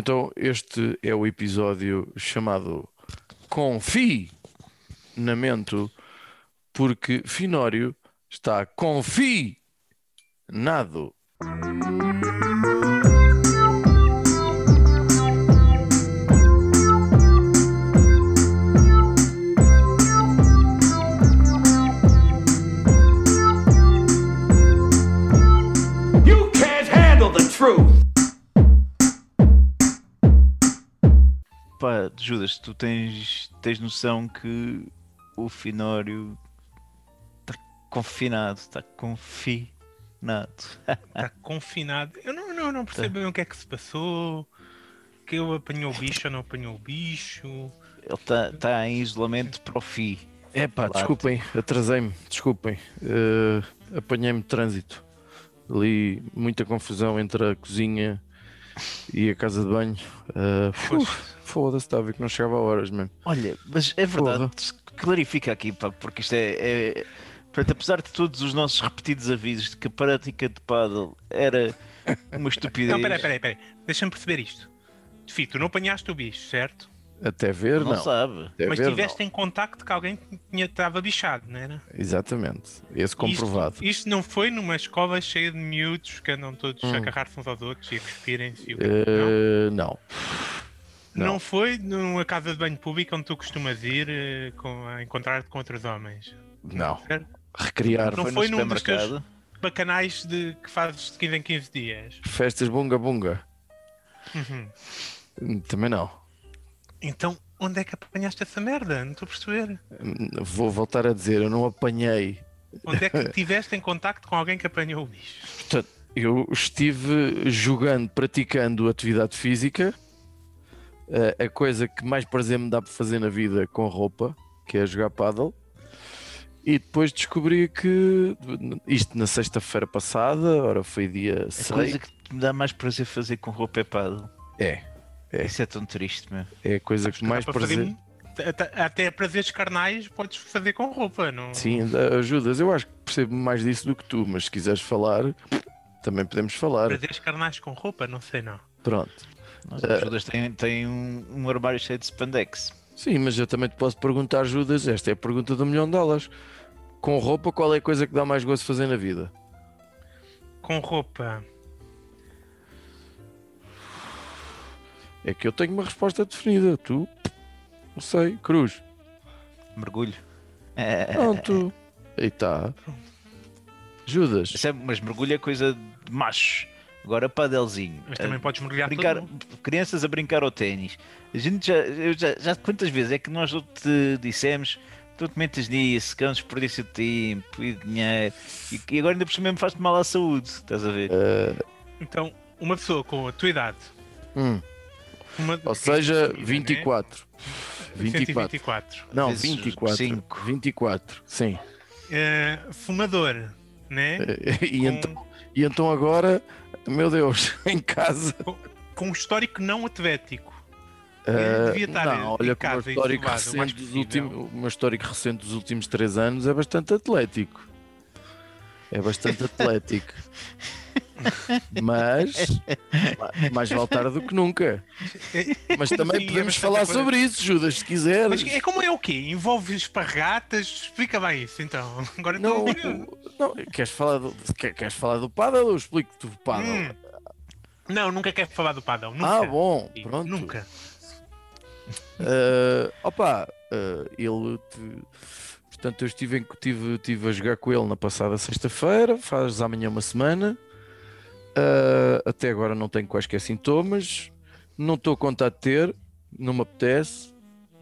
Então, este é o episódio chamado Confinamento, porque Finório está confinado. Pá, Judas, tu tens, tens noção que o Finório está confinado, está confinado. Está confinado. Eu não, não, não percebo bem o que é que se passou. Que ele apanhou o bicho ou não apanhou o bicho. Ele está tá em isolamento para o FI. É pá, desculpem, atrasei-me, desculpem. Eh, Apanhei-me de trânsito. Ali muita confusão entre a cozinha e a casa de banho. Uf, Foda-se, estava a ver que não chegava a horas mesmo. Olha, mas é verdade, clarifica aqui, pá, porque isto é, é- Portanto, apesar de todos os nossos repetidos avisos de que a prática de paddle era uma estupidez. Não, peraí, peraí, peraí. Deixa-me perceber isto. Fih, tu não apanhaste o bicho, certo? Até ver, Não, não. sabe. Até Mas ver, tiveste em contacto que alguém tinha, estava bichado, não era? não. Exatamente, esse comprovado. Isto, isto não foi numa escola cheia de miúdos que andam todos Hum. a agarrar-se uns aos outros e a cuspirem-se. e o quê? não? Não. Não. não. foi numa casa de banho pública onde tu costumas ir eh, com, a encontrar-te com outros homens. Não. Certo? Recriar Não Foi, foi num dos teus-. Bacanais de, que fazes de 15 em 15 dias. festas bunga bunga. Uhum. Hum, Também não. Então, onde é que apanhaste essa merda? Não estou a perceber. Hum, Vou voltar a dizer, eu não apanhei. Onde é que estiveste em contacto com alguém que apanhou o bicho? Portanto, eu estive jogando, praticando atividade física. Eh, a coisa que mais prazer me dá para fazer na vida com roupa, que é jogar paddle. E depois descobri que isto na sexta-feira passada, ora foi dia A 6. coisa que me dá mais prazer fazer com roupa é paddle. É, É. Isso é tão triste, meu. é a coisa que mais prazer. fazer- até, até prazeres carnais podes fazer com roupa, não? Sim, ajudas. Eu acho que percebo mais disso do que tu, mas se quiseres falar, também podemos falar. Prazeres carnais com roupa, não sei não. Pronto. Nós, As Judas tem, tem um, um armário cheio de spandex. Sim, mas eu também te posso perguntar, Judas. Esta é a pergunta do milhão de dólares. Com roupa, qual é a coisa que dá mais gosto de fazer na vida? Com roupa. É que eu tenho uma resposta definida. Tu? Não sei. Cruz. Mergulho. Pronto. Aí está. Judas. É- mas mergulho é coisa de macho. Agora padelzinho. Mas também Ah, podes mergulhar brincar, todo mundo. crianças a brincar ao ténis. A gente já, eu já, já quantas vezes é que nós te dissemos tu te metes nisso, que é um desperdício de tempo e de dinheiro e, e agora ainda por cima me faz mal à saúde, estás a ver? Então, uma pessoa com a tua idade. Hum, Uma, ou seja, Né? 24. 24. 124. Não, Vezes 24. cinco. 24. Sim. Eh, fumador, né? E Com- então, e então agora, meu Deus, em casa. Com um histórico não atlético. Ah, devia estar não, olha, o meu casa, histórico, recente dos possível. últimos, o histórico recente dos últimos 3 anos é bastante atlético. É bastante atlético. Mas ma- mais vale tarde do que nunca. Mas também Sim, é podemos falar coisa. sobre isso, Judas, se quiseres. Mas é como é o quê? Envolve esparratas? Explica bem isso então. Agora Não, a- não, queres falar do, quer- queres falar do paddle? Eu explico-te o paddle. Hum. Não, nunca quero falar do padrão. Nunca. ah, bom, pronto. Nunca. Uh, opa, uh, ele. te- Portanto, eu estive, em- tive, tive a jogar com ele na passada sexta-feira, faz amanhã uma semana. Uh, até agora não tenho quaisquer sintomas, não estou a contar de ter, não me apetece,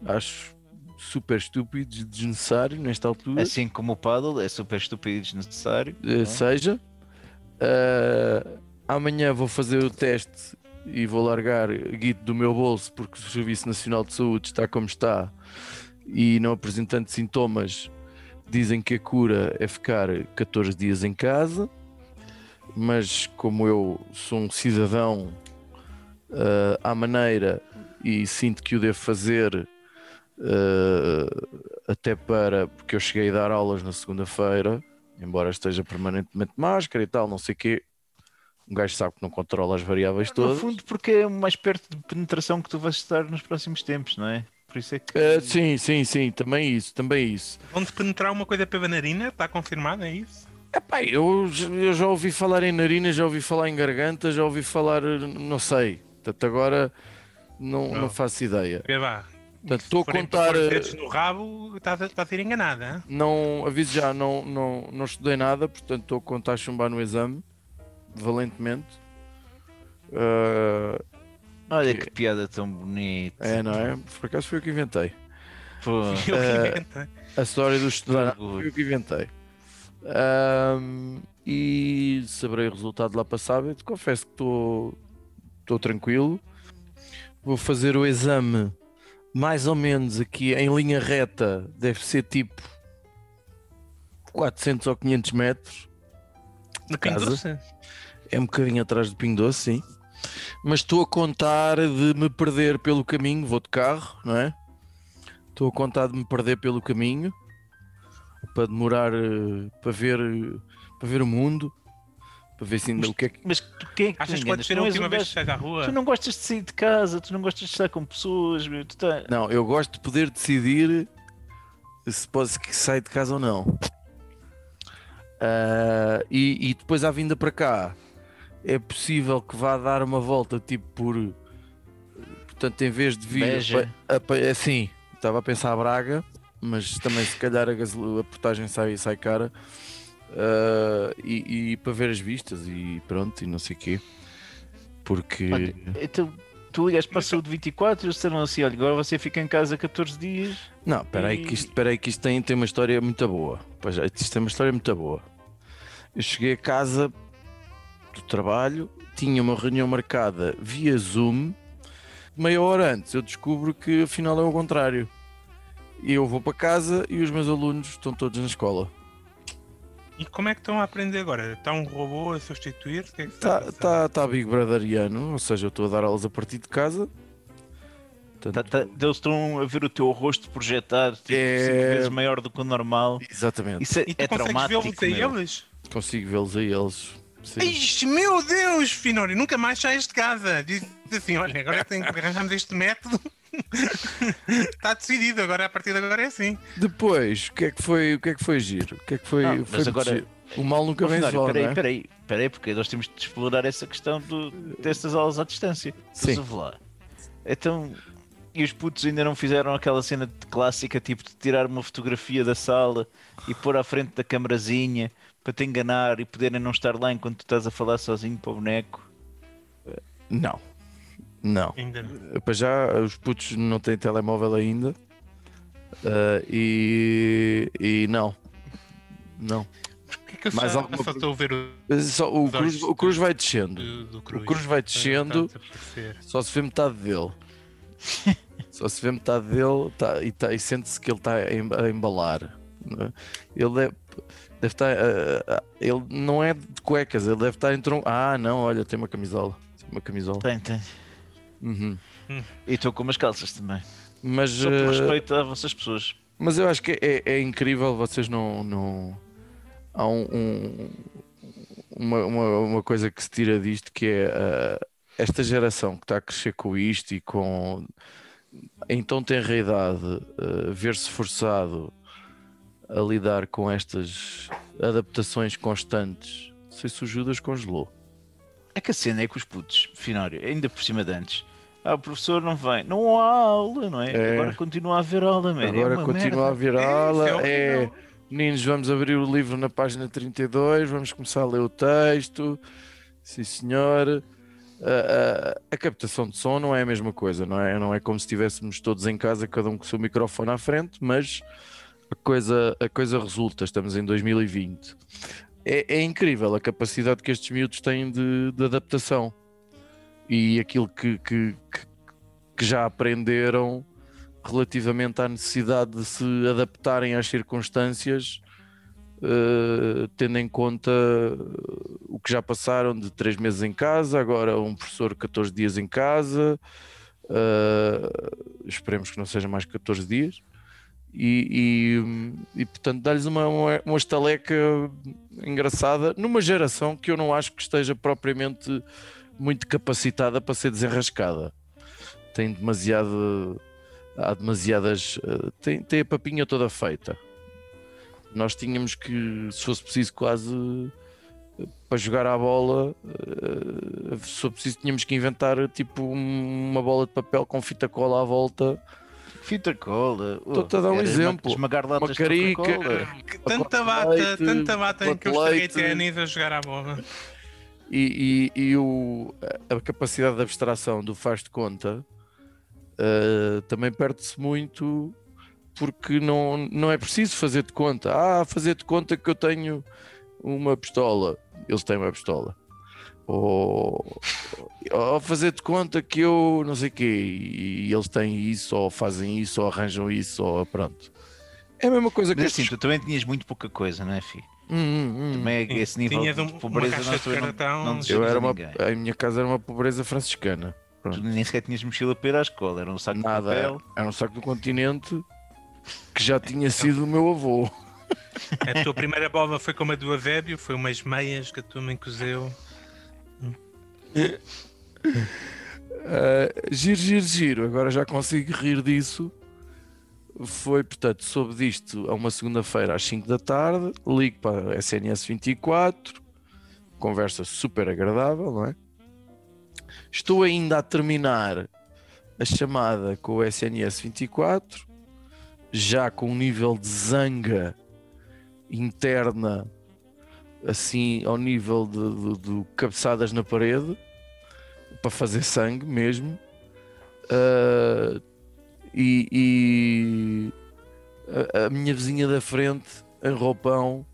acho super estúpido e desnecessário nesta altura. Assim como o paddle, é super estúpido e desnecessário. Uh, seja. Uh, amanhã vou fazer o teste e vou largar guito do meu bolso porque o Serviço Nacional de Saúde está como está e não apresentando sintomas dizem que a cura é ficar 14 dias em casa mas como eu sou um cidadão uh, à maneira e sinto que o devo fazer uh, até para porque eu cheguei a dar aulas na segunda-feira embora esteja permanentemente máscara e tal, não sei o quê, Um gajo sabe que não controla as variáveis No todas. fundo, porque é mais perto de penetração que tu vais estar nos próximos tempos, não é? Por isso é que. Eh, sim, sim, sim, também isso, também isso. Onde penetrar uma coisa pela narina, está confirmado, é isso? Epá, eu, eu já ouvi falar em narina, já ouvi falar em garganta, já ouvi falar, não sei. Portanto, agora não, não Não. faço ideia. Porque vá. Portanto, estou a contar. para pôr os eh, dedos no rabo, estás a, estás a ser enganada. hein? Não, aviso já, não, não, não estudei nada, portanto estou a contar chumbar no exame, valentemente. Eh, Olha que- que piada tão bonita. é, não é? Por acaso foi eu que inventei. Pô, Eu que eh, inventei. A história do estudar foi eu que inventei. Ahm, e saberei o resultado lá para sábado. Confesso que estou tranquilo. Vou fazer o exame mais ou menos aqui em linha reta. Deve ser tipo 400 ou 500 metros. Pingo casa. É um bocadinho atrás do Pingo Doce, sim. Mas estou a contar de me perder pelo caminho. Vou de carro, não é? Estou a contar de me perder pelo caminho para demorar eh, para ver para ver o mundo, para ver se ainda o que é que. mas tu, quem é que Achas que pode ser a última um vez que sais à rua? Tu não gostas de sair de casa, tu não gostas de estar com pessoas, meu, tu tá... Não, eu gosto de poder decidir se pode que sai de casa ou não. Ah, e, e depois à vinda para cá é possível que vá dar uma volta tipo por portanto em vez de vir a pa- assim estava a pensar a Braga mas também se calhar a, a portagem sai, sai cara Ah, e, e para ver as vistas e pronto e não sei o quê porque Olha, então, tu ligaste para a saúde 24 e eles disseram assim: olha, agora você fica em casa 14 dias. Não, espera aí que isto, espera aí que isto tem, tem uma história muito boa. Pois é, isto tem uma história muito boa. Eu cheguei a casa do trabalho, tinha uma reunião marcada via Zoom. Meia hora antes eu descubro que afinal é o contrário. E eu vou para casa e os meus alunos estão todos na escola. E como é que estão a aprender agora? Está um robô a substituir? O que é que Está está a passar? tá, tá Big Brotheriano, ou seja, eu estou a dar aulas a partir de casa. Portanto, Tá, tá, eles estão a ver o teu rosto projetado, tipo, É. cinco vezes maior do que o normal. Exatamente, Isso é, E tu é consegues traumático. vê-los a eles? consigo vê-los a eles. Sim. Ixi, meu Deus, Finório, nunca mais sais de casa. Diz assim, olha, agora tem que arranjarmos este método. Está decidido, agora a partir de agora é assim. Depois, o que é que foi, o que é que foi giro? O que é que foi, Não, foi mas agora- giro? O mal nunca vem só, peraí, não é? peraí, peraí, porque nós temos de explorar essa questão do, destas aulas à distância. Sim. Então, e os putos ainda não fizeram aquela cena de clássica, tipo de tirar uma fotografia da sala e pôr à frente da camarazinha para te enganar e poderem não estar lá enquanto tu estás a falar sozinho para o boneco? Não. Não. Ainda não. Para já, os putos não têm telemóvel ainda. Ah, e, e não. Não. Porquê que eu Mais só, alguma a ver o Só, o, cruz, o cruz vai descendo. do, do Cruz? Cruz vai descendo. Só se vê metade dele. Só se vê metade dele tá, e, tá, e sente-se que ele está a em- a embalar. não é? Ele deve, deve estar. ah, ah, ele não é de cuecas, ele deve estar entre um. Ah, não, olha, tem uma camisola. Tem uma camisola. Tem, tem. Uhum. E estou com umas calças também. Mas, Só por ah, respeito às vossas pessoas. mas eu acho que é, é incrível vocês não. não... Há um, um- uma, uma, uma coisa que se tira disto que é ah, esta geração que está a crescer com isto e com em tão tenra idade ah, ver-se forçado a lidar com estas adaptações constantes. Não sei se o Judas congelou. É que a cena é que os putos, Finório, ainda por cima de antes. Ah, o professor não vem. Não há aula, não é? É. Agora continua a haver aula, man. Agora é continua a merda. vir É, aula. é É, meninos, vamos abrir o livro na página 32, vamos começar a ler o texto. Sim, senhor. A, a- a captação de som não é a mesma coisa, não é? Não é como se estivéssemos todos em casa, cada um com o seu microfone à frente, mas a coisa, a coisa resulta. Estamos em 2020. É, é incrível a capacidade que estes miúdos têm de, de adaptação e aquilo que, que, que- já aprenderam relativamente à necessidade de se adaptarem às circunstâncias, eh, tendo em conta o que já passaram de três meses em casa, agora um professor 14 dias em casa, eh, esperemos que não seja mais 14 dias, e, e, e, portanto dá-lhes uma, uma, estaleca engraçada numa geração que eu não acho que esteja propriamente muito capacitada para ser desenrascada. Tem demasiado. Há demasiadas. eh, Tem, tem a papinha toda feita. Nós tínhamos que, se fosse preciso, quase para jogar à bola, eh, se for preciso, tínhamos que inventar tipo um- uma bola de papel com fita cola à volta. Fita cola. Estou-te a dar um exemplo. Esmagar latas Uma de. Coca-Cola. Que Tanta bata, tanta bata em que eu leite. ténis a jogar à bola. e, e- e o, a capacidade de abstração do faz de conta eh, também perde-se muito porque não, não é preciso fazer de conta. Ah, fazer de conta que eu tenho uma pistola. Eles têm uma pistola. Ou, ou fazer de conta que eu não sei o quê e eles têm isso, ou fazem isso, ou arranjam isso, ou pronto. É a mesma coisa que Mas assim, estes- tu também tinhas muito pouca coisa, não é, filho? Hum, hum, hum. Também é esse nível Tinhas um- de uma pobreza caixa nós de não, não Eu era a uma, ninguém. a minha casa era uma pobreza franciscana. Tu nem sequer tinhas mochila para ir à escola, era um saco de Nada, papel. era um saco do continente que já tinha sido o meu avô. A tua primeira bola foi como a do Avébio, foi umas meias que a tua mãe cozeu. Uh, giro, giro, giro. Agora já consigo rir disso. Foi, portanto, soube disto a uma segunda-feira às 5 da tarde. Ligo para a SNS 24. Conversa super agradável, não é? Estou ainda a terminar a chamada com o SNS 24, já com um nível de zanga interna, assim, ao nível de, de- de cabeçadas na parede para fazer sangue mesmo. Ah, e e a, a minha vizinha da frente, em roupão,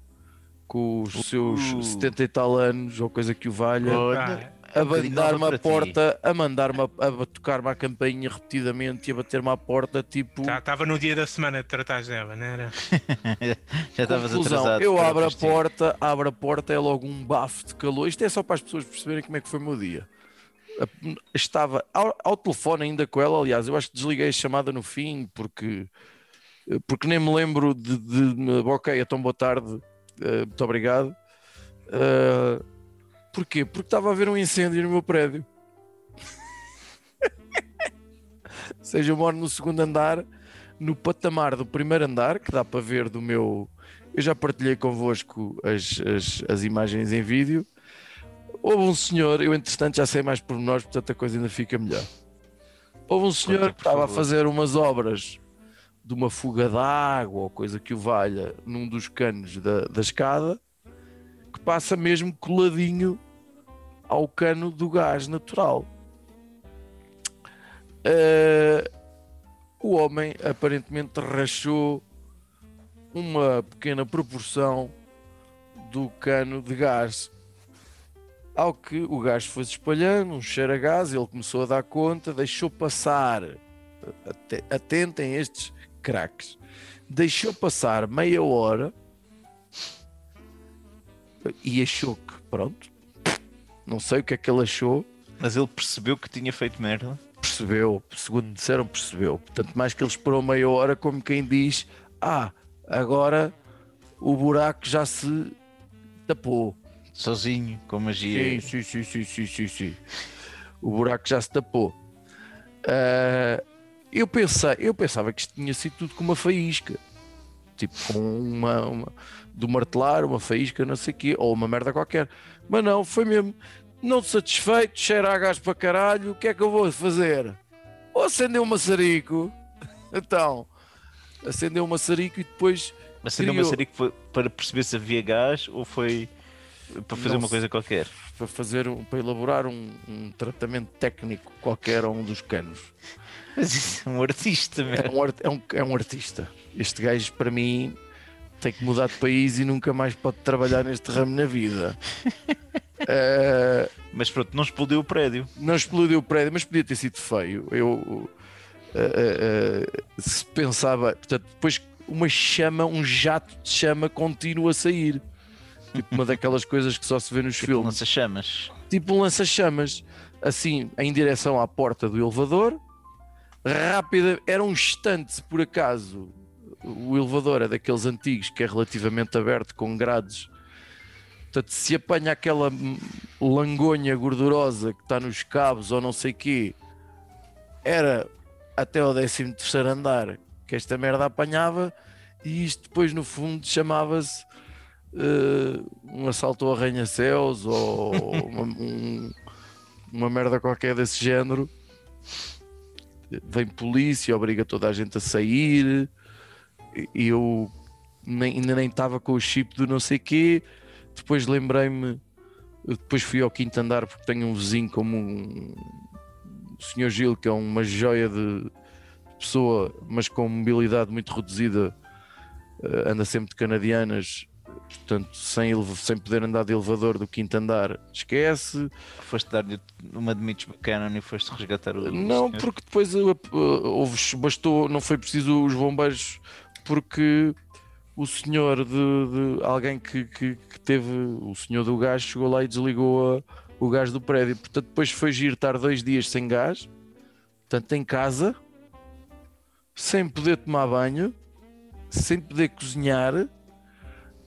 com os seus Uh. 70 e tal anos, ou coisa que o valha, Ah, a mandar-me ti. porta, a mandar-me a, a tocar-me a campainha repetidamente e a bater-me à porta, tipo. Estava no dia da semana de tratares dela, não era? já estavas atrasado. eu abro a porta, abro a porta, é logo um bafo de calor. Isto é só para as pessoas perceberem como é que foi o meu dia. Estava ao, ao telefone ainda com ela, aliás, eu acho que desliguei a chamada no fim porque, porque nem me lembro de, de ok, então boa tarde, eh, muito obrigado. Eh, porquê? Porque estava a haver um incêndio no meu prédio. Ou seja, eu moro no segundo andar, no patamar do primeiro andar, que dá para ver do meu. Eu já partilhei convosco as, as, as imagens em vídeo. Houve um senhor, eu entretanto já sei mais por nós, portanto a coisa ainda fica melhor. Houve um senhor Conta, que estava a fazer umas obras de uma fuga de água ou coisa que o valha num dos canos da, da escada que passa mesmo coladinho ao cano do gás natural. Eh, o homem aparentemente rachou uma pequena proporção do cano de gás. Ao que o gás foi espalhando, um cheiro a gás, ele começou a dar conta, deixou passar. ate- Atentem estes craques. Deixou passar meia hora e achou que, pronto, não sei o que é que ele achou, Mas ele percebeu que tinha feito merda. percebeu, segundo disseram, percebeu. Portanto, mais que ele esperou meia hora, como quem diz: Ah, agora o buraco já se tapou. Sozinho, com magia. Sim, sim, sim, sim, sim, sim, sim. O buraco já se tapou. Ah, eu, pensei, eu pensava que isto tinha sido tudo com uma faísca. Tipo, com uma, uma do martelar, uma faísca, não sei o quê, ou uma merda qualquer. Mas não, foi mesmo. Não satisfeito, cheira a gás para caralho, o que é que eu vou fazer? Ou acender um maçarico. Então, acender um maçarico e depois Mas uma Criou. que foi para perceber se havia gás ou foi para fazer Não uma coisa qualquer? para fazer um, para elaborar um, um tratamento técnico qualquer a um dos canos. Mas isso é um artista, É um, é um, é um artista. Este gajo, para mim, tem que mudar de país e nunca mais pode trabalhar neste ramo na vida. Eh, Mas pronto, não explodiu o prédio. não explodiu o prédio, mas podia ter sido feio. Eu eh, eh, se pensava, portanto, depois uma chama, um jato de chama contínuo a sair. Tipo uma daquelas coisas que só se vê nos Tipo, filmes. lança-chamas. tipo um lança-chamas, assim, em direção à porta do elevador. Rápida, era um instante, por acaso o elevador é daqueles antigos que é relativamente aberto com grades. Portanto, se apanha aquela langonha gordurosa que está nos cabos ou não sei quê, era até ao 13 terceiro andar que esta merda apanhava e isto depois no fundo chamava-se um assalto ao arranha-céus ou uma, um- uma merda qualquer desse género. Vem polícia, obriga toda a gente a sair. E eu nem- ainda nem estava com o chip do não sei quê. Depois lembrei-me, depois fui ao quinto andar porque tenho um vizinho como um o Sr. Gil, que é uma joia de pessoa, mas com mobilidade muito reduzida, eh, anda sempre de canadianas, portanto, sem, sem poder andar de elevador do quinto andar, esquece. Foste dar-lhe uma de mitos bacana e foste resgatar o. Não, senhor. porque depois uh, uh, houve, bastou, não foi preciso os bombeiros, porque o senhor de, de alguém que, que, que teve, o senhor do gás, chegou lá e desligou a- o gás do prédio. Portanto, depois foi giro estar dois dias sem gás, portanto, em casa, sem poder tomar banho, sem poder cozinhar.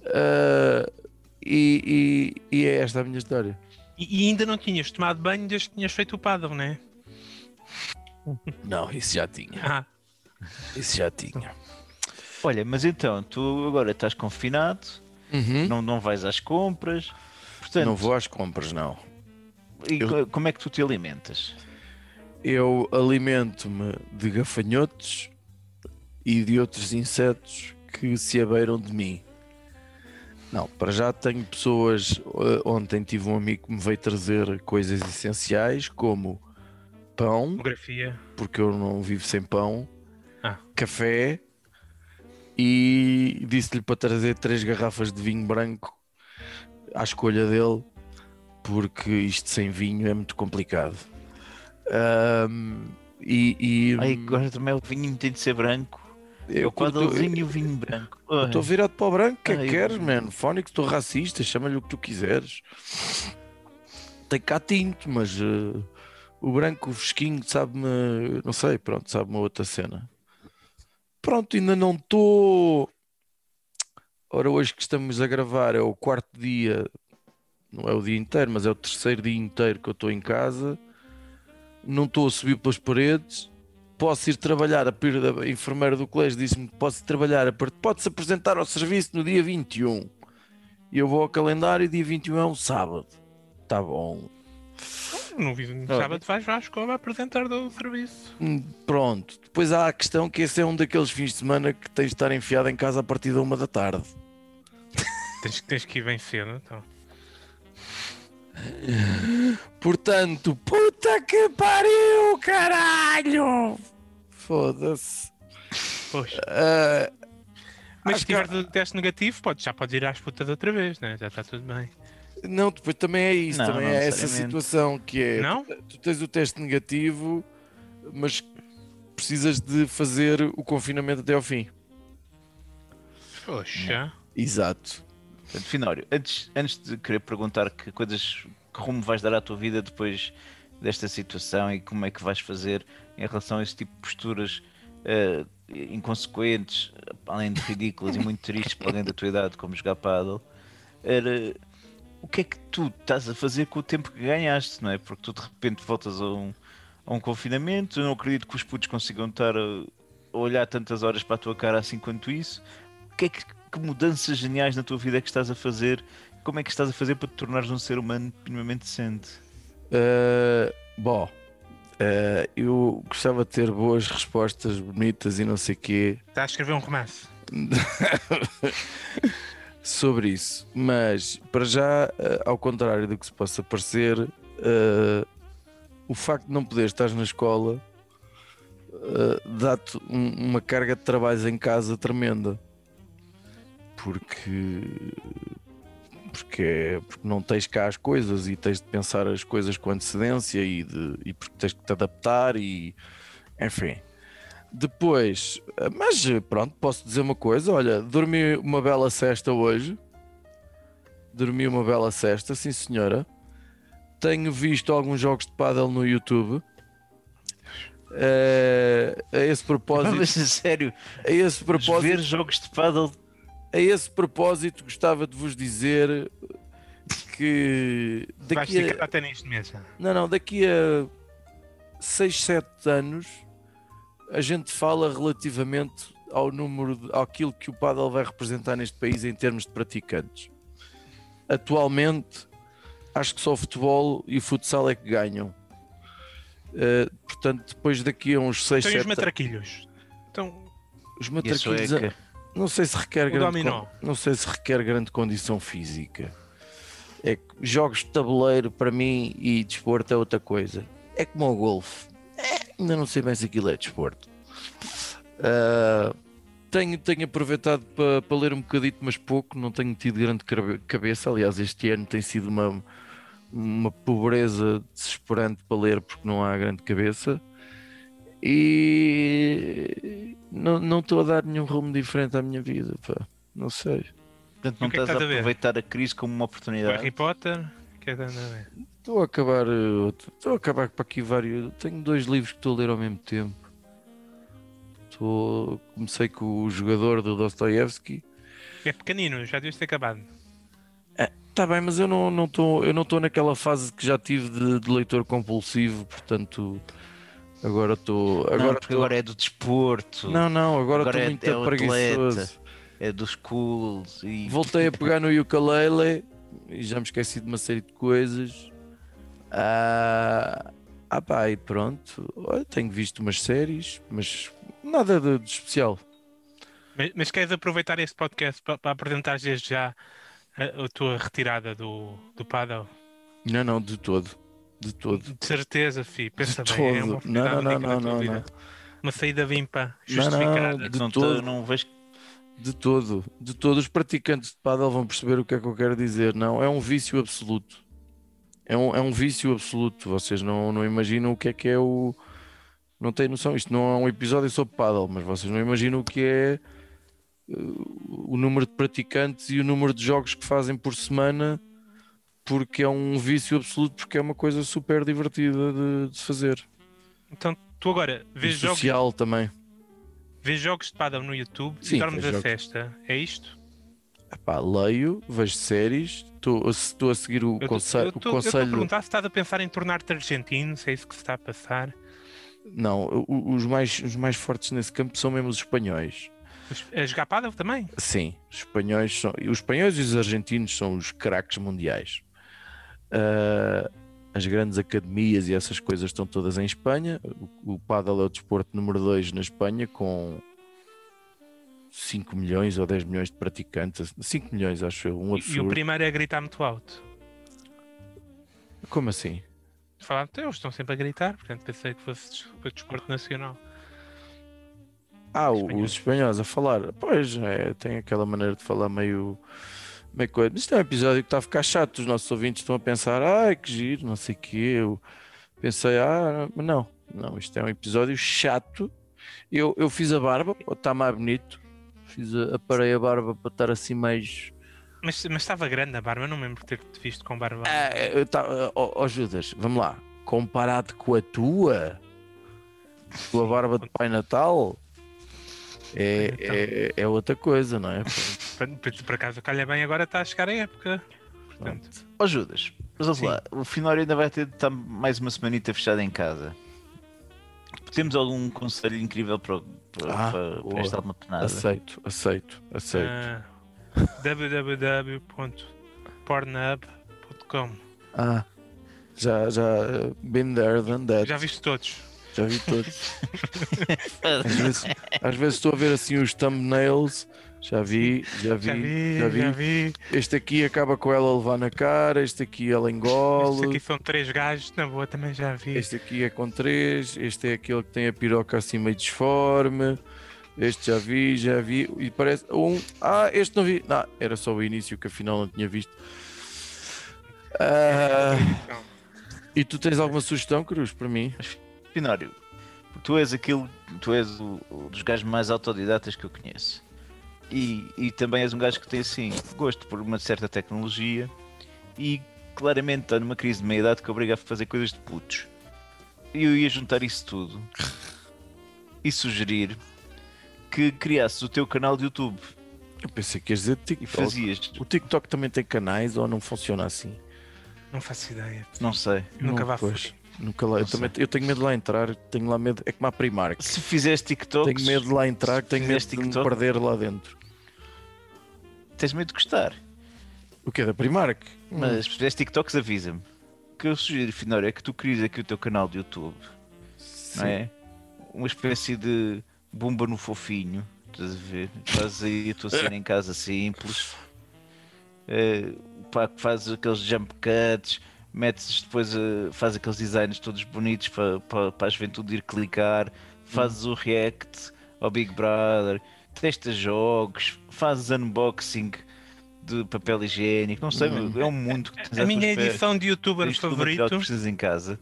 Uh, e, e- e é esta a minha história. E, e ainda não tinhas tomado banho desde que tinhas feito o paddle, né? Não, isso já tinha. Ah, Isso já tinha. Olha, mas então, tu agora estás confinado, Uhum. não, não vais às compras. Portanto, Não vou às compras, não. e eu- co- como é que tu te alimentas? Eu alimento-me de gafanhotos e de outros insetos que se abeiram de mim. Não, para já tenho pessoas. eh, Ontem tive um amigo que me veio trazer coisas essenciais como pão, fotografia. porque eu não vivo sem pão, Ah. café e disse-lhe para trazer três garrafas de vinho branco à escolha dele, porque isto sem vinho é muito complicado. Ahm, e e Ai, agora também o vinho tem de ser branco. Eu o quadrozinho e o vinho branco. estou virado para o branco, o que é que queres, mano? Fónico, estou racista, chama-lhe o que tu quiseres. Tem cá tinto, mas eh, o branco, o fresquinho, sabe-me, não sei, pronto, sabe uma outra cena. Pronto, ainda não estou. Ora, hoje que estamos a gravar é o quarto dia, não é o dia inteiro, mas é o terceiro dia inteiro que eu estou em casa. Não estou a subir pelas paredes. Posso ir trabalhar, a da enfermeira do colégio disse-me que posso ir trabalhar, a pode-se apresentar ao serviço no dia 21. E eu vou ao calendário, dia 21 é um sábado. Tá bom. No, vi- no Olha. sábado vais à escola apresentar do serviço. Hum, Pronto. Depois há a questão que esse é um daqueles fins de semana que tens de estar enfiado em casa a partir da uma da tarde. Tens, tens que ir bem cedo, então. Portanto, puta que pariu, caralho! Foda-se. Pois. Ah, Mas se que- tiver o teste negativo, pode, já podes ir às putas outra vez, né? Já está tudo bem. não, depois também é isso, Não, também não é essa situação que é. Não? Tu, tu tens o teste negativo, mas precisas de fazer o confinamento até ao fim. Poxa. Exato. Portanto, Finório, antes, antes de querer perguntar que coisas, que rumo vais dar à tua vida depois desta situação e como é que vais fazer em relação a esse tipo de posturas eh, inconsequentes, além de ridículas e muito tristes para alguém da tua idade, como jogar paddle, era o que é que tu estás a fazer com o tempo que ganhaste, não é? Porque tu de repente voltas a um, a um confinamento, eu não acredito que os putos consigam estar a, a olhar tantas horas para a tua cara assim quanto isso. O que é que, que mudanças geniais na tua vida é que estás a fazer? Como é que estás a fazer para te tornares um ser humano minimamente decente? Uh, bom, uh, eu gostava de ter boas respostas bonitas e não sei quê. Está a escrever um romance. sobre isso, mas para já, uh, ao contrário do que se possa parecer, uh, o facto de não poder estar na escola dá-te um- uma carga de trabalhos em casa tremenda. Porque porque, é- porque não tens cá as coisas e tens de pensar as coisas com antecedência e, de, e porque tens que te adaptar e enfim. Depois, mas pronto, posso dizer uma coisa: olha, dormi uma bela cesta hoje. Dormi uma bela cesta, sim senhora. Tenho visto alguns jogos de paddle no YouTube. Eh, a esse propósito, Mas sério, a esse ver propósito, jogos de paddle a esse propósito, gostava de vos dizer que Vais daqui ficar a, até neste mês. não, não, daqui a 6, 7 anos a gente fala relativamente ao número, de, àquilo que o paddle vai representar neste país em termos de praticantes. Atualmente, acho que só o futebol e o futsal é que ganham. Eh, portanto, depois daqui a uns 6, Então, e os 7 matraquilhos? Então, os e a matraquilhos, sueca. Não sei se requer grande não sei se requer grande condição física. É que jogos de tabuleiro para mim e desporto é outra coisa. É como o golfe. É, ainda não sei bem se aquilo é desporto. Ah, tenho, tenho aproveitado para para ler um bocadito, mas pouco. Não tenho tido grande cabe- cabeça. Aliás, este ano tem sido uma, uma pobreza desesperante para ler porque não há grande cabeça. E não não estou a dar nenhum rumo diferente à minha vida. Pá. Não sei. Portanto, não é que estás a aproveitar a crise como uma o oportunidade. Harry Potter, que é a ver. Estou a acabar. eh, Estou a acabar para aqui vários. Tenho dois livros que estou a ler ao mesmo tempo. Estou, comecei com o jogador do Dostoevsky. É pequenino, já devias ter acabado. Está bem, mas eu não não estou eu não estou naquela fase que já tive de, de leitor compulsivo, portanto agora estou agora estou- agora é do desporto, não não agora estou é- muito é preguiçoso. atleta. é dos cools e Voltei a pegar no ukulele e já me esqueci de uma série de coisas. Ah, ah pá, e pronto. Olha, tenho visto umas séries, mas nada de, de especial. Mas, mas queres aproveitar este podcast para, para apresentar desde já a, a tua retirada do, do paddle? Não, não, de todo. De todo. De certeza, fi. Pensa De bem, é uma todo. Não, oportunidade não, não, não, vida. não. Uma saída limpa, Não, não, justificada. de não, te- todo. não vejo De todo. De todo. Os praticantes de paddle vão perceber o que é que eu quero dizer. Não, é um vício absoluto. É um, é um vício absoluto. Vocês não, não imaginam o que é que é o. Não têm noção. Isto não é um episódio sobre paddle, mas vocês não imaginam o que é uh, o número de praticantes e o número de jogos que fazem por semana, porque é um vício absoluto, porque é uma coisa super divertida de, de fazer. Então tu agora E vês jogos, social também. vês jogos de paddle no YouTube Sim, e dormes a festa. É isto? Epá, leio, vejo séries, estou a seguir o Eu conselho. eu estou a perguntar se estás a pensar em tornar-te argentino, se é isso que se está a passar. Não, os mais, os mais fortes nesse campo são mesmo os espanhóis. A jogar paddle também? Sim, os espanhóis são. Os espanhóis e os argentinos são os craques mundiais. Ah, as grandes academias e essas coisas estão todas em Espanha. O, o paddle é o desporto número 2 na Espanha, com 5 milhões ou 10 milhões de praticantes. 5 milhões, acho eu, um E- E o absurdo. primeiro é gritar muito alto. Como assim? Falaram, eles estão sempre a gritar, portanto pensei que fosse desporto nacional. Ah, o- Espanhóis. os espanhóis a falar. Pois, é, tem aquela maneira de falar meio. Meio coisa. Isto é um episódio que está a ficar chato. Os nossos ouvintes estão a pensar, ai que giro, não sei o quê. Eu pensei, ah, mas não, não, isto é um episódio chato. Eu, eu fiz a barba, estar mais bonito. Fiz a, aparei a barba para estar assim mais. Mas, mas estava grande a barba, eu não me lembro de ter-te visto com barba. Ah, eu tava- ó ó, Judas, vamos lá. Comparado com a tua, com a barba de Pai Natal, é, é, é outra coisa, não é? Por, acaso calha bem agora está a chegar a época. Portanto, Ó Judas, mas Sim. lá, o Finório ainda vai ter de estar mais uma semanita fechada em casa. Temos algum conselho incrível para, para, Ah, para, esta alma penada? Aceito, aceito, aceito. ah, www.pornhub.com Ah, já, já, uh, been there, done that. Já viste todos? Já vi todos. Às vezes, às vezes estou a ver assim os thumbnails. Já vi, já vi, Já vi, já vi. já vi. Este aqui acaba com ela a levar na cara, este aqui ela engole. aqui são três gajos, na boa também já vi. Este aqui é com três, este é aquele que tem a piroca assim meio disforme. Este já vi, já vi. E parece. Um. Ah, este não vi. Não, era só o início que afinal não tinha visto. Ah, Então, e tu tens alguma sugestão, Cruz, para mim? Finório, tu és aquele, tu és o, o dos gajos mais autodidatas que eu conheço. E, e também és um gajo que tem assim gosto por uma certa tecnologia e claramente está numa crise de meia-idade que obriga a fazer coisas de putos. E eu ia juntar isso tudo e sugerir que criasses o teu canal de YouTube Eu pensei que ias dizer e TikTok. fazias. O TikTok também tem canais ou não funciona assim? Não faço ideia. Não sei. Nunca Não, vá pois. Nunca lá. Eu, também, eu tenho medo de lá entrar, tenho lá medo. É como a Primark. Se fizeres TikTok, Tenho medo de lá entrar, tenho medo de me perder lá dentro. tens medo de gostar. O que é da Primark? Mas se fizeres TikToks, avisa-me. O que eu sugiro, Finório, é que tu crias aqui o teu canal de YouTube, Sim. não é? Uma espécie de bomba no fofinho, estás a ver? Fazes aí a tua cena em casa simples, eh, pá, fazes aqueles jump cuts, metes depois, eh, fazes aqueles designs todos bonitos para, para, para a juventude ir clicar, fazes o react ao Big Brother, testas jogos, fazes unboxing de papel higiênico, não sei, meu, é um mundo que tens A minha edição de youtuber Tens favorito. que precisas em casa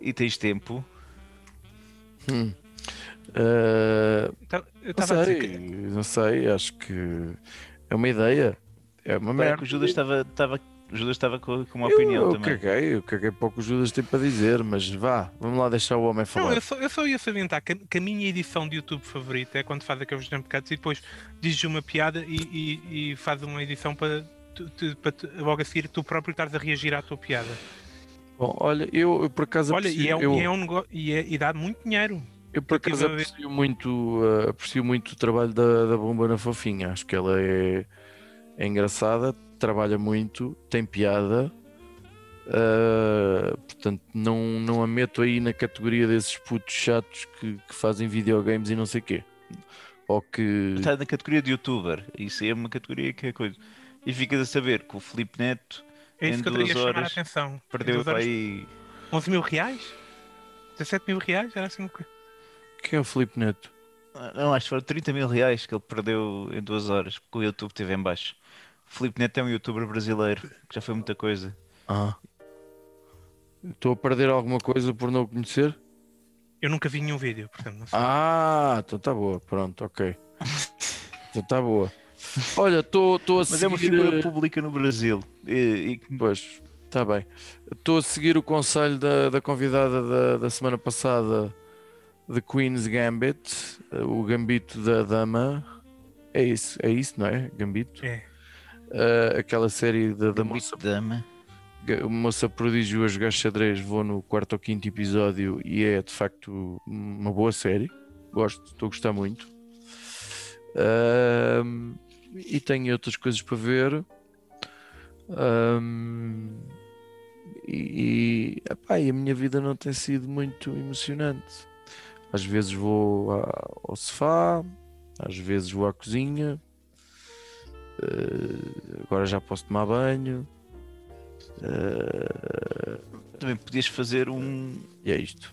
e tens tempo. Ah, Tá- Eu não estava a dizer sei, que não sei, acho que é uma ideia. É uma merda. que o Judas estava, estava, o Judas estava com, com uma eu, opinião eu também. caguei, eu caguei para o Judas tem para dizer, mas vá, vamos lá deixar o homem Não, falar. eu só, eu só ia salientar que, a- que a minha edição de YouTube favorita é quando faz aqueles jump cuts e depois dizes uma piada e, e, e faz uma edição para, tu, tu- para tu- logo a seguir tu próprio estares a reagir à tua piada. Bom, olha, eu, eu por acaso Olha, e, é, um- eu, e é um negócio e, é- e dá muito dinheiro. eu por acaso aprecio muito, ah, aprecio muito o trabalho da, da Bomba na Fofinha. Acho que ela é, é engraçada, trabalha muito, tem piada. ah, portanto, não, não a meto aí na categoria desses putos chatos que, que fazem videogames e não sei quê. Ou que Está na categoria de youtuber. Isso é uma categoria que é coisa. E ficas a saber que o Felipe Neto É isso Em que eu queria chamar a horas atenção. Perdeu para aí. 11 mil reais? 17 mil reais? Era assim uma coisa. quem é o Filipe Neto? Não, acho que foram 30 mil reais que ele perdeu em duas horas, porque o YouTube esteve em baixo. Felipe Neto é um youtuber brasileiro, que já foi muita coisa. Ah. Estou a perder alguma coisa por não o conhecer? Eu nunca vi nenhum vídeo, portanto não sei. Ah, então está boa, pronto, ok. Então está boa. Olha, estou a Mas seguir. é uma figura eh, pública no Brasil. E, e- Pois, está bem. Estou a seguir o conselho da, da convidada da, da semana passada de Queen's Gambit, eh, o Gambito da Dama. É isso, é isso, não é? Gambito. É. Eh, aquela série da, da moça, Dama. moça prodígio a jogar xadrez. Vou no quarto ou quinto episódio e é de facto uma boa série. Gosto, estou a gostar muito. Ahm, e tenho outras coisas para ver. Ahm, e, e, epá, e a minha vida não tem sido muito emocionante. Às vezes vou ao sofá, às vezes vou à cozinha. Eh, agora já posso tomar banho. Eh, Também podias fazer um, e é isto.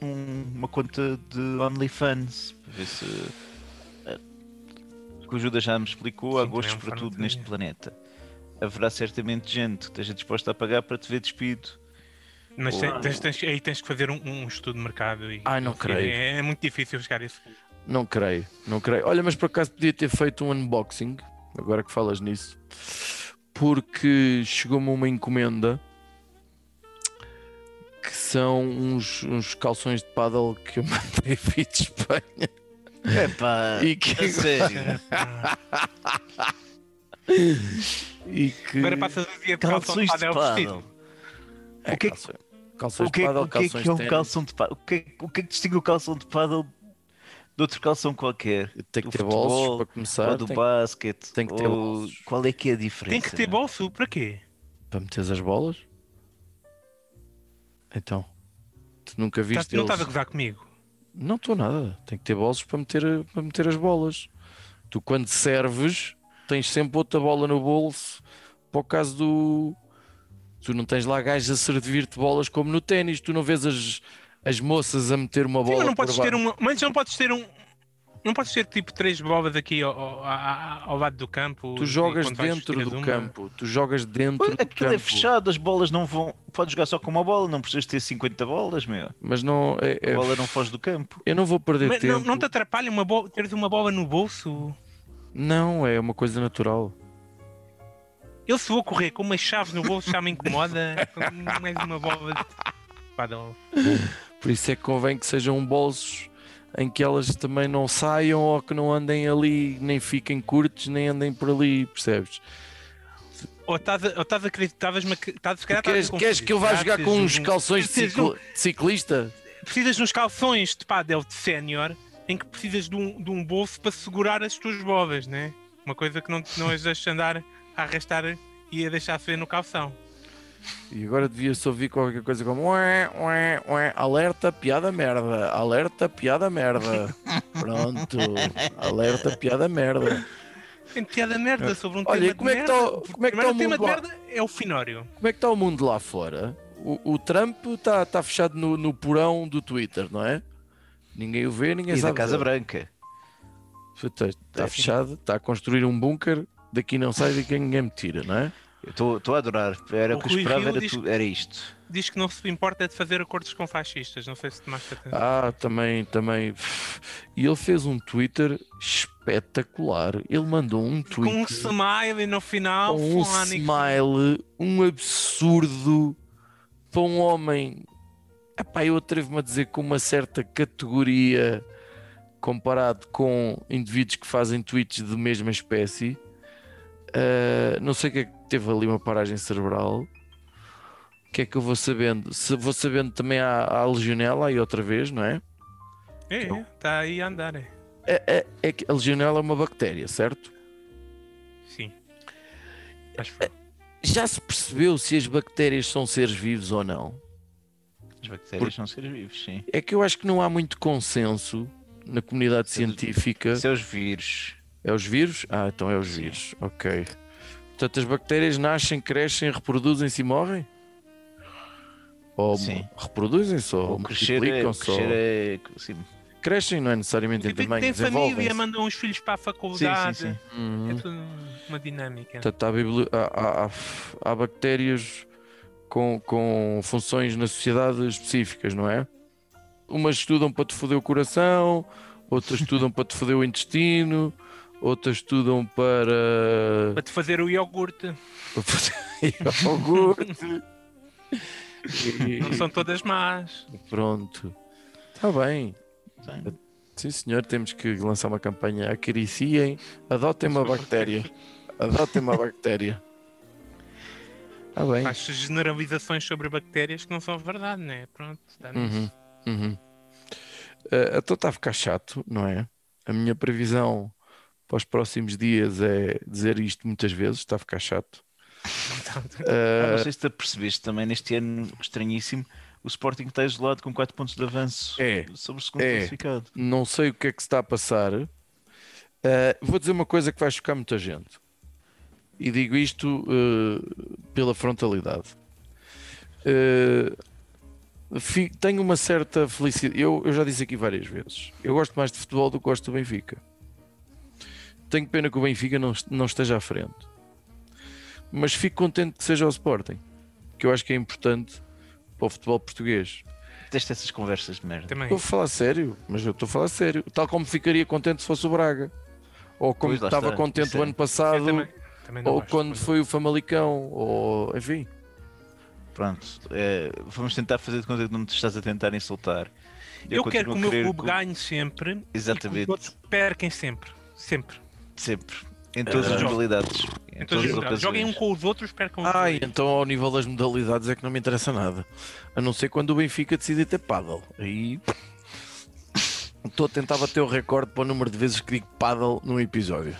um- uma conta de OnlyFans para ver se. eh, que o Judas já me explicou, há Sim, gostos também é um para tudo neste planeta. Haverá certamente gente que esteja disposta a pagar para te ver despido. Mas tem- tens, tens- aí tens que fazer um, um estudo de mercado. E, Ai, não é- creio. É, é muito difícil chegar a esse. Não creio, não creio. Olha, mas por acaso podia ter feito um unboxing, agora que falas nisso, porque chegou-me uma encomenda que são uns, uns calções de paddle que eu mandei vir de Espanha É pá, e que, a sério. e que Agora passas o dia de calção Calções de paddle. é, o que é que- calções, calções O que, de é- paddle, o que é que é um calção de paddle? O que, é, o que é que distingue o calção de paddle de outro calção qualquer? Tem que ter bolsos futebol, para começar, ou do tem- basquete? tem que ter ou- bolsos. Qual é que é a diferença? Tem que ter meu? bolso, para quê? para meteres as bolas. Então, tu nunca Estás- viste não eles... estás a gozar comigo? Não estou nada. Tem que ter bolsos para meter, para meter as bolas. Tu, quando serves, tens sempre outra bola no bolso para o caso do. Tu não tens lá gajos a servir-te bolas como no ténis. Tu não vês as, as moças a meter uma Sim, bola mas não por podes ter uma. Mas não podes ter um. Não podes ter tipo três bolas aqui ao, ao, ao- lado do campo. Tu jogas dentro do uma- campo. Tu jogas dentro Pois, do Aquilo é campo. fechado, as bolas não vão. Podes jogar só com uma bola, não precisas ter 50 bolas, meu. Mas não. É, A é- bola não foge do campo. Eu não vou perder Mas tempo. não, não te atrapalha uma bola, teres uma bola no bolso? Não, é uma coisa natural. Eu se vou correr com umas chaves no bolso já me incomoda. mais uma bola de Por isso é que convém que sejam bolsos em que elas também não saiam ou que não andem ali, nem fiquem curtos, nem andem por ali, percebes? Ou estás a, ou estás a acreditar, estavas-me a. Estás, se calhar, estás a Queres, queres que eu vá jogar com uns um- calções de, ciclo- de ciclista? precisas de uns calções de pádel de sénior em que precisas de um, de um bolso para segurar as tuas bolas, né? Uma coisa que não, não as deixas andar a arrastar e a deixar ver no calção. E agora devia-se ouvir qualquer coisa como ué, ué, ué, alerta, piada merda, alerta, piada merda. Pronto, alerta, piada merda. Tem piada merda sobre um Olha, tema e como de é que merda. tá o- como é que primeiro tá o tema mundo de lá? merda é o finório. Como é que está o mundo lá fora? O, o Trump está tá fechado no, no porão do Twitter, não é? Ninguém o vê, ninguém E da sabe. Casa dele. Branca. Está tá fechado, está a construir um bunker, daqui não sai, daqui ninguém me tira, não é? Eu Estou a adorar. Era O que eu esperava, era, diz- tu- era isto. Diz que não se importa de fazer acordos com fascistas. Não sei se tomaste atenção. Ah, também, também. E ele fez um Twitter espetacular. Ele mandou um com um tweet smile no final. com um fónico. smile, um absurdo para um homem. Epá, eu atrevo-me a dizer com uma certa categoria comparado com indivíduos que fazem tweets de mesma espécie. Ah, não sei o que é que teve ali uma paragem cerebral. O que é que eu vou sabendo? Se vou sabendo também há, há legionela aí outra vez, não é? É, está aí a andar. É. É, é, é que a legionela é uma bactéria, certo? Sim. Acho que foi. Já se percebeu se as bactérias são seres vivos ou não? As bactérias são seres vivos, sim. É que eu acho que não há muito consenso na comunidade Seus- científica. Seus vírus. É os vírus? Ah, então é os Sim. vírus. Ok. Portanto, as bactérias nascem, crescem, reproduzem-se e morrem? Ou Sim. reproduzem-se ou, Ou é, multiplicam-se? ou- é. Sim, Crescem, não é necessariamente em Tem, tamanho, tem família, mandam os filhos para a sim, faculdade. sim. sim. Uhum. É tudo uma dinâmica. Portanto, há, bibli- há- há- há- há bactérias com, com funções na sociedade específicas, não é? Umas estudam para te foder o coração, outras estudam para te foder o intestino, outras estudam para, Para te fazer o iogurte. para fazer iogurte. E- Não são todas más. Pronto. Está bem. Sim. Sim, senhor, temos que lançar uma campanha. Acariciem, adotem uma bactéria. Adotem uma bactéria. Está bem. Faz generalizações sobre bactérias que não são verdade, né? Pronto, está nisso. Uhum, uhum. Eh, então está a ficar chato, não é? A minha previsão para os próximos dias é dizer isto muitas vezes, está a ficar chato. Ah, Eh, não sei se te apercebeste também neste ano estranhíssimo. O Sporting está isolado com 4 pontos de avanço É. sobre o segundo É. classificado. não sei o que é que se está a passar. Eh, vou dizer uma coisa que vai chocar muita gente. E digo isto eh, pela frontalidade. Fi- tenho uma certa felicidade. Eu, eu já disse aqui várias vezes. Eu gosto mais de futebol do que gosto do Benfica. Tenho pena que o Benfica não, não esteja à frente. Mas fico contente que seja o Sporting. Que eu acho que é importante para o futebol português. Teste essas conversas de merda. Também. Estou a falar sério, mas eu estou a falar sério. Tal como ficaria contente se fosse o Braga. Ou como Pois, estava está, contente o é. ano Eu passado, também, ou gosto, quando mas- foi o Famalicão, ou enfim. Pronto, é, vamos tentar fazer de conta que não me estás a tentar insultar. Eu, quero que o meu clube que- ganhe sempre e Exatamente. que os outros perquem sempre. Sempre. Sempre. Em todas as modalidades. Em Então, todas as joguem- joguem um com os outros, percam Ah, então ao nível das modalidades é que não me interessa nada. A não ser quando o Benfica decide ter paddle. Aí estou a tentar bater o recorde para o número de vezes que digo paddle num episódio.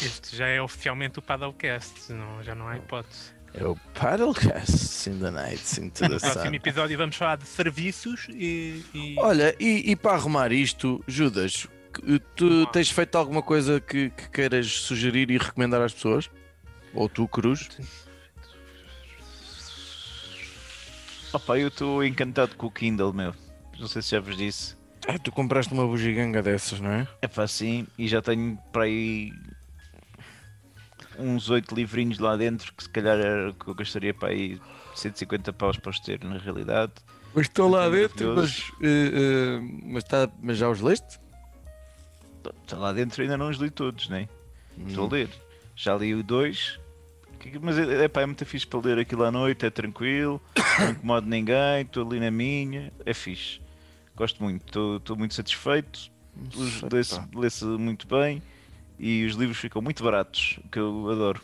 Este, já é oficialmente o Paddlecast, não, já não há hipótese. É o Paddlecast in the night into the No próximo sun. episódio vamos falar de serviços e. e- Olha, e, e para arrumar isto, Judas, tu tens feito alguma coisa que, que queiras sugerir e recomendar às pessoas? Ou tu, Cruz? Opa, eu estou encantado com o Kindle, meu. Não sei se já vos disse. Ah, tu compraste uma bugiganga dessas, não é? É pá, sim, e já tenho para aí uns 8 livrinhos lá dentro que se calhar era o que eu gastaria para aí 150 paus para os ter na realidade. Mas estão lá dentro, mas, eh, eh, mas, tá, mas já os leste? Está lá dentro ainda não os li todos, né? Estou Hum. a ler. Já li o 2. Mas é, pá, é muito fixe para ler aquilo à noite, é tranquilo, não incomodo ninguém, estou ali na minha, é fixe. Gosto muito, estou muito satisfeito. Lê-se muito bem e os livros ficam muito baratos, o que eu adoro.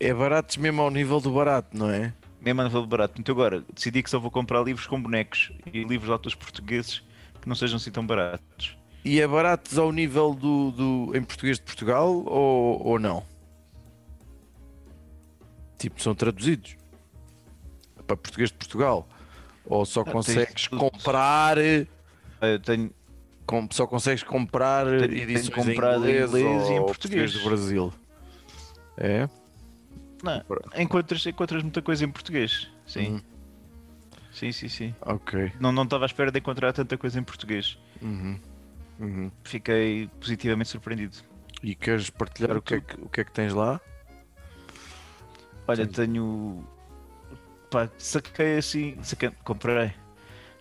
É baratos mesmo ao nível do barato, não é? Mesmo a nível de barato. Então agora decidi que só vou comprar livros com bonecos e livros de autores portugueses que não sejam assim tão baratos. E é baratos ao nível do, do em português de Portugal ou, ou não? Tipo, são traduzidos para português de Portugal? Ou só tens consegues comprar, Ah, Eu tenho, com, só consegues comprar Tenho- tenho edições comprado em em inglês, inglês e em ou português. do Brasil? É? não, encontras, encontras muita coisa em português. Sim. Uhum. Sim, sim, sim. Ok. Não não estava à espera de encontrar tanta coisa em português. Uhum. Uhum. Fiquei positivamente surpreendido. E queres partilhar o que, é que, o que é que tens lá? Olha, tenho. Pá, saquei assim. Saquei, comprei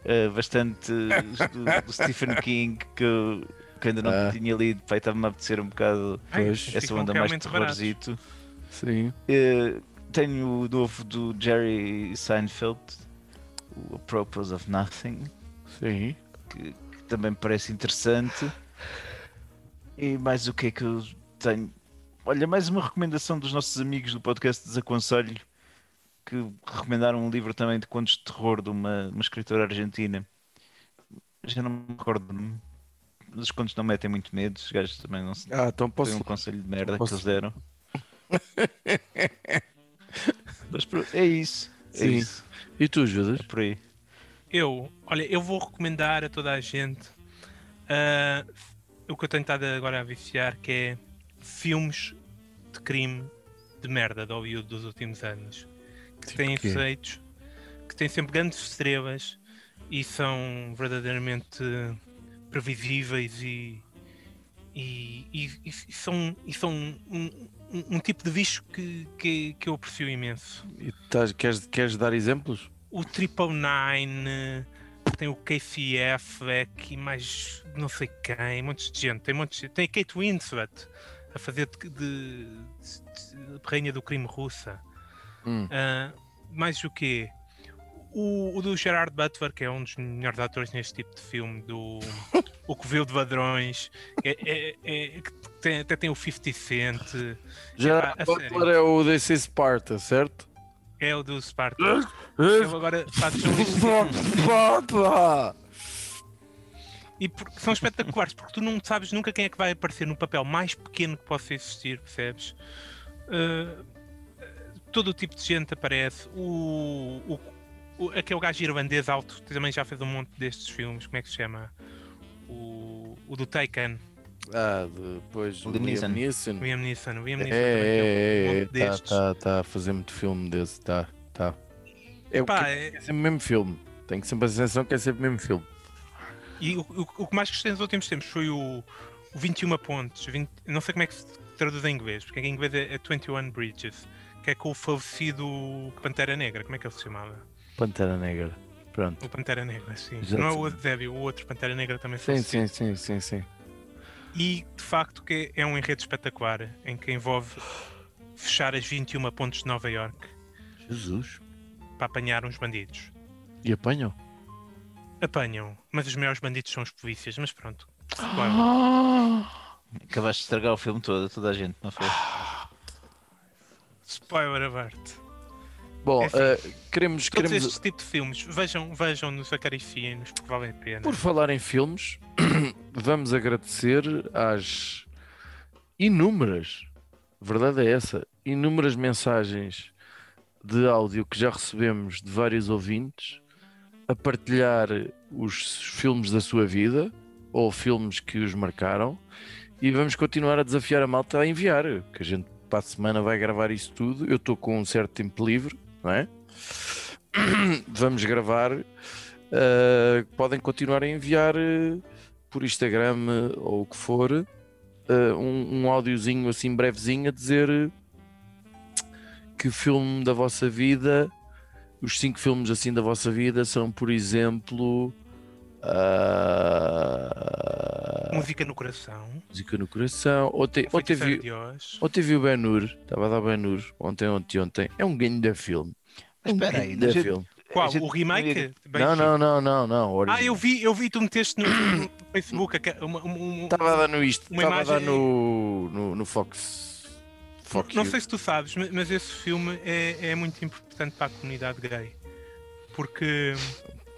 eh, bastante do, do Stephen King que, eu- que ainda não Ah. tinha lido. Pá, estava-me a apetecer um bocado Pois. essa onda mais terrorzito. Sim. Eh, tenho o novo do Jerry Seinfeld, o A Purpose of Nothing, Sim. que também me parece interessante. E mais o que é que eu tenho? Olha, mais uma recomendação dos nossos amigos do podcast Desaconselho, que recomendaram um livro também de contos de terror de uma, uma escritora argentina. Já não me recordo. Os contos não metem muito medo, os gajos também não se. Ah, então Foi posso. um conselho de merda posso- que eles deram. Mas é isso. É Sim. isso. E tu, Judas? É por aí. Eu, olha, eu vou recomendar a toda a gente ah, o que eu tenho estado agora a viciar, que é filmes de crime de merda de Hollywood dos últimos anos. Que Tipo têm efeitos, que têm sempre grandes estrelas e são verdadeiramente previsíveis e, e, e- e são, e são um, um- um tipo de bicho que, que, que eu aprecio imenso E estás- queres, queres dar exemplos? O Triple Nine, tem o KCF e mais não sei quem, montes de gente, tem montes de. Tem a Kate Winslet a fazer de, de- de- rainha do crime russa. Hum. Ah, mais o quê? O, o do Gerard Butler, que é um dos melhores atores neste tipo de filme, do O Covil de Ladrões, é, é- é- que tem- até tem o 50 Cent, Já a Butler sério. é o DC Sparta, certo? É o do Sparta. Ele agora um Papa! E porque são espetaculares, porque tu não sabes nunca quem é que vai aparecer no papel mais pequeno que possa existir, percebes? Uh, todo o tipo de gente aparece. O, o, o, aquele gajo irlandês alto também já fez um monte destes filmes, como é que se chama? O, o do Taken, Ah, depois o Liam Neeson. Neeson. Liam Neeson. O Liam É, Neeson é, é, monte é, tá, destes. tá, tá a fazer muito filme desse, tá, tá. É, o Pá, é- é sempre o mesmo filme. Tenho sempre a sensação que é sempre o mesmo filme. E o, o, o que mais gostei nos últimos tempos foi o, o 21 pontos. 20 não sei como é que se traduz em inglês, porque em inglês é, é 21 Bridges, que é com o falecido Pantera Negra. Como é que ele se chamava? Pantera Negra. Pronto. O Pantera Negra, sim. Exato. Não é o Eusébio, o outro Pantera Negra também Sim, falecido. sim, sim, sim, sim. E de facto que é um enredo espetacular em que envolve fechar as 21 pontes de Nova York Jesus. para apanhar uns bandidos. E apanham? Apanham, mas os maiores bandidos são os polícias, mas pronto. Spoiler. Ah! Acabaste de estragar o filme todo, toda a gente, não foi? Spoiler alert. Bom, eh, queremos, Todos queremos estes tipos de filmes, vejam, vejam-nos, acariciem-nos, porque vale a pena. por falar em filmes, vamos agradecer às inúmeras, verdade é essa, inúmeras mensagens de áudio que já recebemos de vários ouvintes a partilhar os filmes da sua vida ou filmes que os marcaram e vamos continuar a desafiar a malta a enviar, que a gente para a semana vai gravar isso tudo. Eu estou com um certo tempo livre, não é? Vamos gravar. Uh, podem continuar a enviar uh, por Instagram uh, ou o que for um, um áudiozinho assim brevezinho a dizer que filme da vossa vida, os cinco filmes assim da vossa vida são, por exemplo, uh, Música no coração. Música no Coração. Ontem, O ontem, vi, ontem vi o Ben Hur, estava a dar Ben Hur, ontem, ontem, ontem. É um ganho da filme. É um Espera aí, da deixa- filme. Qual? gente O remake? Bem Não, não, não, não, não. o Ah, eu vi, eu vi, tu meteste no, no Facebook uma, Estava a dar no isto, estava a dar imagem- no, no, no Fox. Fox Não You. sei se tu sabes, ma- mas esse filme é, é muito importante para a comunidade gay. Porque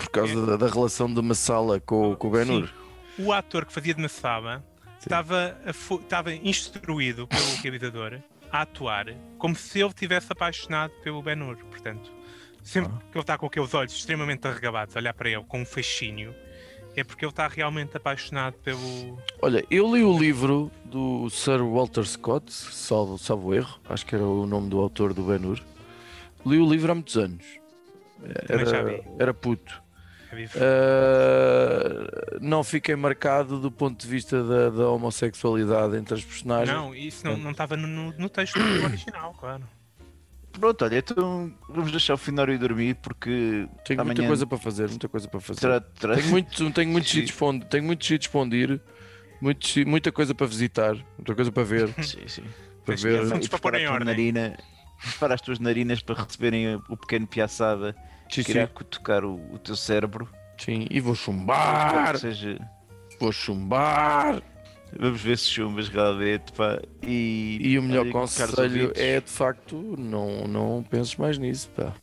Por causa da, da relação de Massala com, com o Ben Hur. o ator que fazia de Massaba estava, estava instruído pelo realizador a atuar como se ele tivesse apaixonado pelo Ben Hur. Portanto, sempre Ah. que ele está com aqueles olhos extremamente arregabados a olhar para ele com um fascínio, é porque ele está realmente apaixonado pelo. Olha, eu li o livro do Sir Walter Scott, salvo, salvo erro, acho que era o nome do autor do Ben Hur. Li o livro há muitos anos. Era, era puto. Uh, não fiquei marcado do ponto de vista da, da homossexualidade entre as personagens. Não, isso não não estava no, no, no texto original, claro. Pronto, olha, então vamos deixar o Finório dormir porque Tenho amanhã muita coisa para fazer, muita coisa para fazer. terá, terá... Tenho muito, tenho muitos sítios para onde, tenho muitos sítios para muita coisa para visitar, muita coisa para ver, Sim, sim. para Tens ver. E para pôr em ordem. narina, prepara as tuas narinas para receberem o pequeno piaçada Sim, que irá sim, tocar o, o teu cérebro. sim, e vou chumbar, que seja... vou chumbar. Vamos ver se chumbas realmente, pá. E, E o melhor conselho é de facto não, não penses mais nisso, pá.